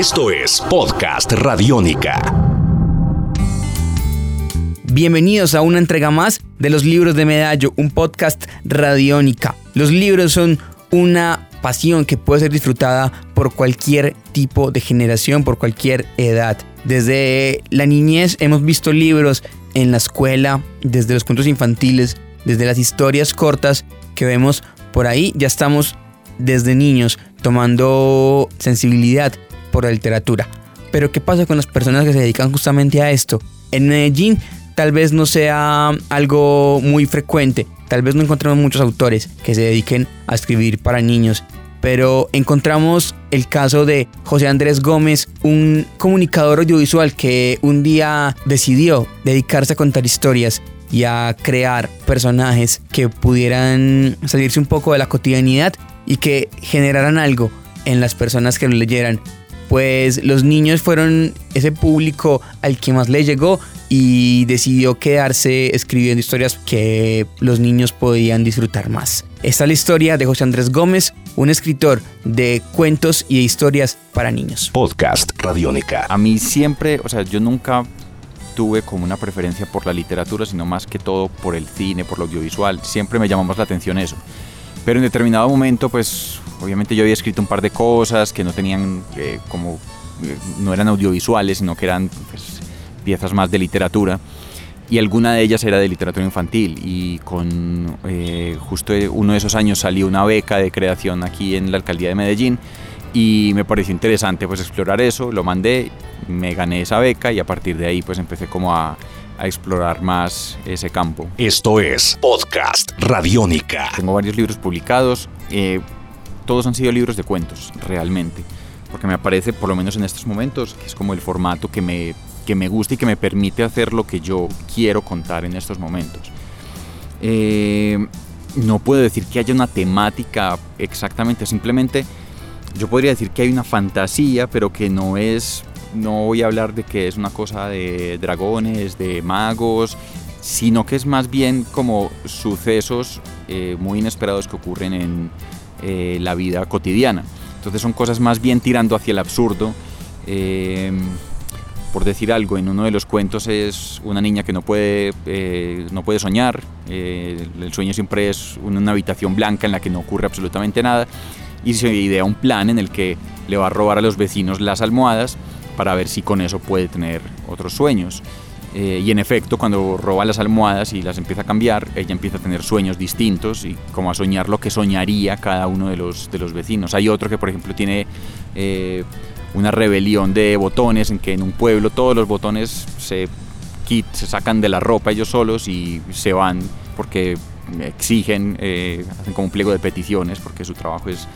Esto es Podcast Radiónica. Bienvenidos a una entrega más de los libros de Medallo, un podcast radiónica. Los libros son una pasión que puede ser disfrutada por cualquier tipo de generación, por cualquier edad. Desde la niñez hemos visto libros en la escuela, desde los cuentos infantiles, desde las historias cortas que vemos por ahí, ya estamos desde niños tomando sensibilidad por la literatura. Pero ¿qué pasa con las personas que se dedican justamente a esto? En Medellín tal vez no sea algo muy frecuente, tal vez no encontremos muchos autores que se dediquen a escribir para niños, pero encontramos el caso de José Andrés Gómez, un comunicador audiovisual que un día decidió dedicarse a contar historias y a crear personajes que pudieran salirse un poco de la cotidianidad y que generaran algo en las personas que lo leyeran. Pues los niños fueron ese público al que más le llegó y decidió quedarse escribiendo historias que los niños podían disfrutar más. Esta es la historia de José Andrés Gómez, un escritor de cuentos y de historias para niños. Podcast Radiónica. A mí siempre, o sea, yo nunca tuve como una preferencia por la literatura, sino más que todo por el cine, por lo audiovisual. Siempre me llamó más la atención eso. Pero en determinado momento, pues obviamente yo había escrito un par de cosas que no tenían eh, como, eh, no eran audiovisuales, sino que eran pues, piezas más de literatura. Y alguna de ellas era de literatura infantil. Y con eh, justo uno de esos años salió una beca de creación aquí en la alcaldía de Medellín y me pareció interesante pues explorar eso, lo mandé, me gané esa beca y a partir de ahí pues empecé como a, a explorar más ese campo. Esto es Podcast Radiónica. Tengo varios libros publicados, eh, todos han sido libros de cuentos, realmente, porque me parece, por lo menos en estos momentos, que es como el formato que me, que me gusta y que me permite hacer lo que yo quiero contar en estos momentos. Eh, no puedo decir que haya una temática exactamente, simplemente yo podría decir que hay una fantasía, pero que no es, no voy a hablar de que es una cosa de dragones, de magos, sino que es más bien como sucesos eh, muy inesperados que ocurren en eh, la vida cotidiana. Entonces son cosas más bien tirando hacia el absurdo. Eh, por decir algo, en uno de los cuentos es una niña que no puede, no puede soñar, el sueño siempre es una habitación blanca en la que no ocurre absolutamente nada y se idea un plan en el que le va a robar a los vecinos las almohadas para ver si con eso puede tener otros sueños. Eh, y en efecto, cuando roba las almohadas y las empieza a cambiar, ella empieza a tener sueños distintos y como a soñar lo que soñaría cada uno de los, de los vecinos. Hay otro que, por ejemplo, tiene eh, una rebelión de botones en que en un pueblo todos los botones se, se sacan de la ropa ellos solos y se van porque exigen, eh, hacen como un pliego de peticiones porque su trabajo es,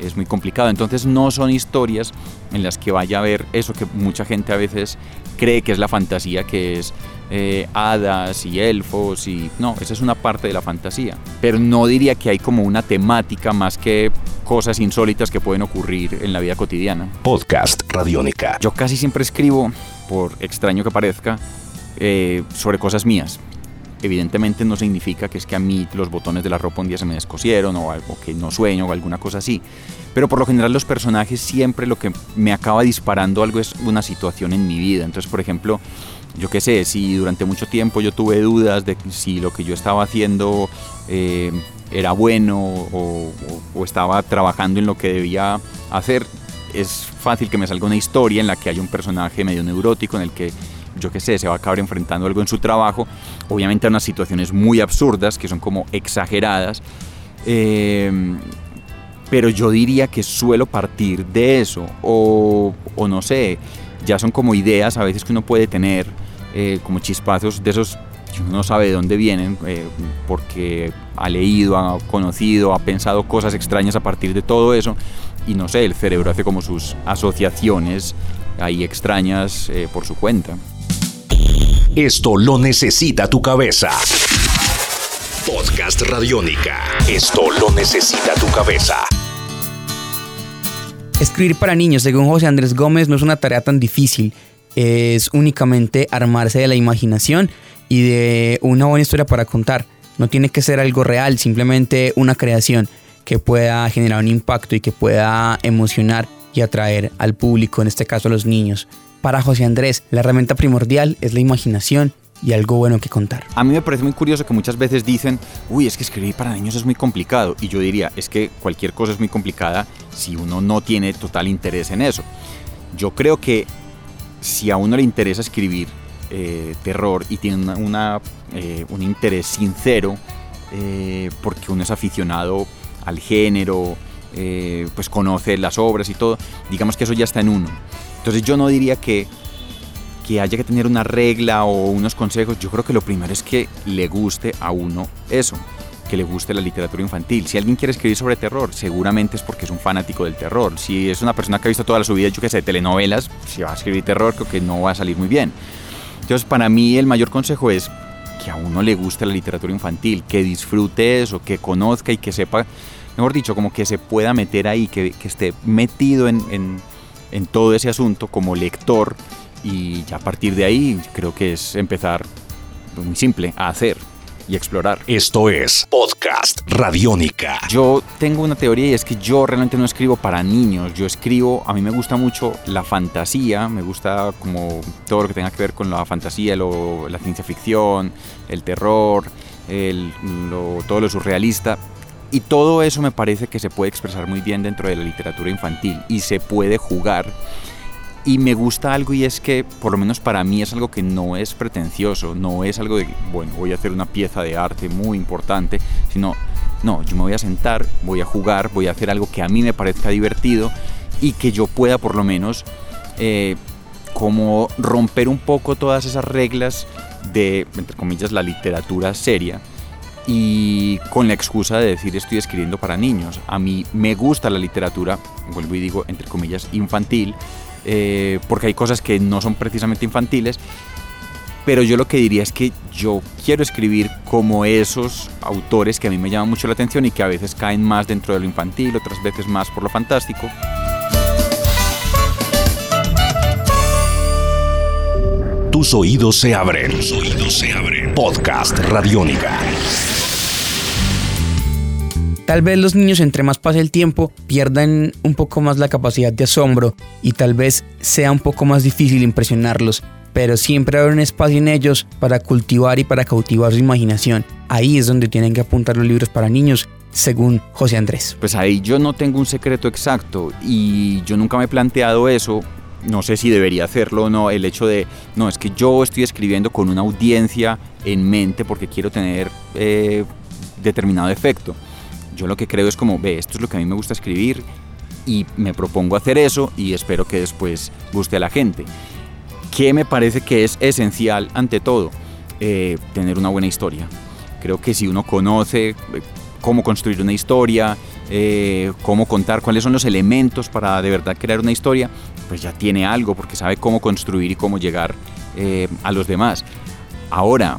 es muy complicado. Entonces no son historias en las que vaya a haber eso que mucha gente a veces cree que es la fantasía, que es eh, hadas y elfos y no, esa es una parte de la fantasía. Pero no diría que hay como una temática más que cosas insólitas que pueden ocurrir en la vida cotidiana. Podcast Radiónica. Yo casi siempre escribo, por extraño que parezca, eh, sobre cosas mías evidentemente no significa que es que a mí los botones de la ropa un día se me descosieron o algo que no sueño o alguna cosa así. Pero por lo general los personajes siempre lo que me acaba disparando algo es una situación en mi vida. Entonces, por ejemplo, yo qué sé, si durante mucho tiempo yo tuve dudas de si lo que yo estaba haciendo eh, era bueno o, o estaba trabajando en lo que debía hacer, es fácil que me salga una historia en la que hay un personaje medio neurótico en el que yo qué sé, se va a acabar enfrentando algo en su trabajo, obviamente a unas situaciones muy absurdas, que son como exageradas, em, pero yo diría que suelo partir de eso, o, no sé, ya son como ideas a veces que uno puede tener, eh, como chispazos de esos que uno no sabe de dónde vienen, eh, porque ha leído, ha conocido, ha pensado cosas extrañas a partir de todo eso, y no sé, el cerebro hace como sus asociaciones ahí extrañas eh, por su cuenta. Esto lo necesita tu cabeza. Podcast Radiónica. Esto lo necesita tu cabeza. Escribir para niños, según José Andrés Gómez, no es una tarea tan difícil. Es únicamente armarse de la imaginación y de una buena historia para contar. No tiene que ser algo real, simplemente una creación que pueda generar un impacto y que pueda emocionar y atraer al público, en este caso a los niños. Para José Andrés, la herramienta primordial es la imaginación y algo bueno que contar. A mí me parece muy curioso que muchas veces dicen, uy, es que escribir para niños es muy complicado. Y yo diría, es que cualquier cosa es muy complicada si uno no tiene total interés en eso. Yo creo que si a uno le interesa escribir eh, terror y tiene eh, un interés sincero, eh, porque uno es aficionado al género, pues conoce las obras y todo, digamos que eso ya está en uno. Entonces yo no diría que que haya que tener una regla o unos consejos, yo creo que lo primero es que le guste a uno eso, que le guste la literatura infantil. Si alguien quiere escribir sobre terror, seguramente es porque es un fanático del terror. Si es una persona que ha visto toda su vida, yo que sé, telenovelas, si va a escribir terror, creo que no va a salir muy bien. Entonces, para mí el mayor consejo es que a uno le guste la literatura infantil, que disfrute eso, que conozca y que sepa, mejor dicho, como que se pueda meter ahí, que, que esté metido en, en, en todo ese asunto como lector y ya a partir de ahí creo que es empezar muy simple a hacer y explorar. Esto es Podcast Radiónica. Yo tengo una teoría y es que yo realmente no escribo para niños, yo escribo, a mí me gusta mucho la fantasía, me gusta como todo lo que tenga que ver con la fantasía, la ciencia ficción, el terror, el, todo lo surrealista. Y todo eso me parece que se puede expresar muy bien dentro de la literatura infantil y se puede jugar. Y me gusta algo y es que, por lo menos para mí, es algo que no es pretencioso, no es algo de, bueno, voy a hacer una pieza de arte muy importante, sino, no, yo me voy a sentar, voy a jugar, voy a hacer algo que a mí me parezca divertido y que yo pueda por lo menos eh, como romper un poco todas esas reglas de, entre comillas, la literatura seria y con la excusa de decir estoy escribiendo para niños. A mí me gusta la literatura, vuelvo y digo, entre comillas, infantil, eh, porque hay cosas que no son precisamente infantiles, pero yo lo que diría es que yo quiero escribir como esos autores que a mí me llaman mucho la atención y que a veces caen más dentro de lo infantil, otras veces más por lo fantástico. Tus oídos se abren. Tus oídos se abren. Podcast Radiónica. Tal vez los niños entre más pase el tiempo pierdan un poco más la capacidad de asombro y tal vez sea un poco más difícil impresionarlos, pero siempre habrá un espacio en ellos para cultivar y para cautivar su imaginación. Ahí es donde tienen que apuntar los libros para niños, según José Andrés. Pues ahí yo no tengo un secreto exacto y yo nunca me he planteado eso. No sé si debería hacerlo o no, el hecho de, no, es que yo estoy escribiendo con una audiencia en mente porque quiero tener eh, determinado efecto. Yo lo que creo es como, ve, esto es lo que a mí me gusta escribir y me propongo hacer eso y espero que después guste a la gente. ¿Qué me parece que es esencial ante todo? Eh, tener una buena historia. Creo que si uno conoce eh, cómo construir una historia, eh, cómo contar, cuáles son los elementos para de verdad crear una historia, pues ya tiene algo porque sabe cómo construir y cómo llegar a los demás. Ahora,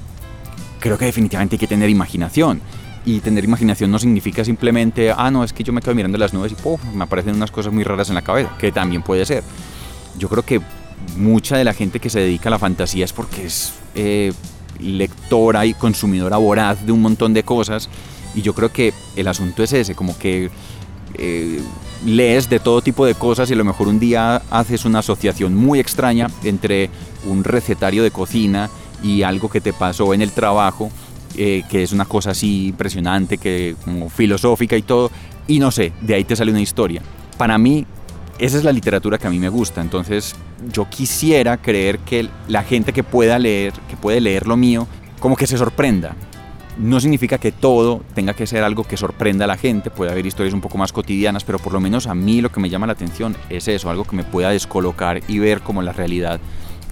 creo que definitivamente hay que tener imaginación y tener imaginación no significa simplemente, ah, no, es que yo me quedo mirando las nubes y me aparecen unas cosas muy raras en la cabeza, que también puede ser. Yo creo que mucha de la gente que se dedica a la fantasía es porque es eh, lectora y consumidora voraz de un montón de cosas y yo creo que el asunto es ese, como que eh, lees de todo tipo de cosas y a lo mejor un día haces una asociación muy extraña entre un recetario de cocina y algo que te pasó en el trabajo eh, que es una cosa así impresionante, que como filosófica y todo, y no sé, de ahí te sale una historia. Para mí, esa es la literatura que a mí me gusta, entonces yo quisiera creer que la gente que pueda leer, que puede leer lo mío, como que se sorprenda. No significa que todo tenga que ser algo que sorprenda a la gente, puede haber historias un poco más cotidianas, pero por lo menos a mí lo que me llama la atención es eso, algo que me pueda descolocar y ver como la realidad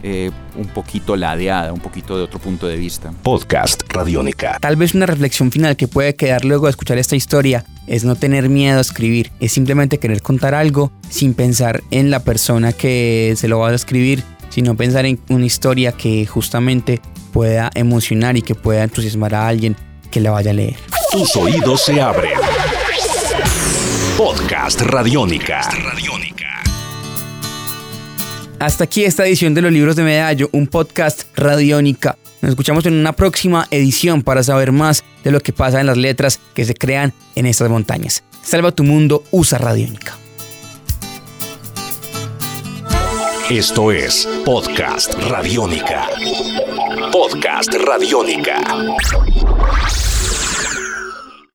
eh, un poquito ladeada, un poquito de otro punto de vista. Podcast Radiónica. Tal vez una reflexión final que puede quedar luego de escuchar esta historia es no tener miedo a escribir, es simplemente querer contar algo sin pensar en la persona que se lo va a escribir, sino pensar en una historia que justamente pueda emocionar y que pueda entusiasmar a alguien que la vaya a leer. Tus oídos se abren. Podcast Radiónica. Hasta aquí esta edición de los libros de Medallo, un podcast radiónica. Nos escuchamos en una próxima edición para saber más de lo que pasa en las letras que se crean en estas montañas. Salva tu mundo, usa radiónica. Esto es Podcast Radiónica. Podcast Radiónica.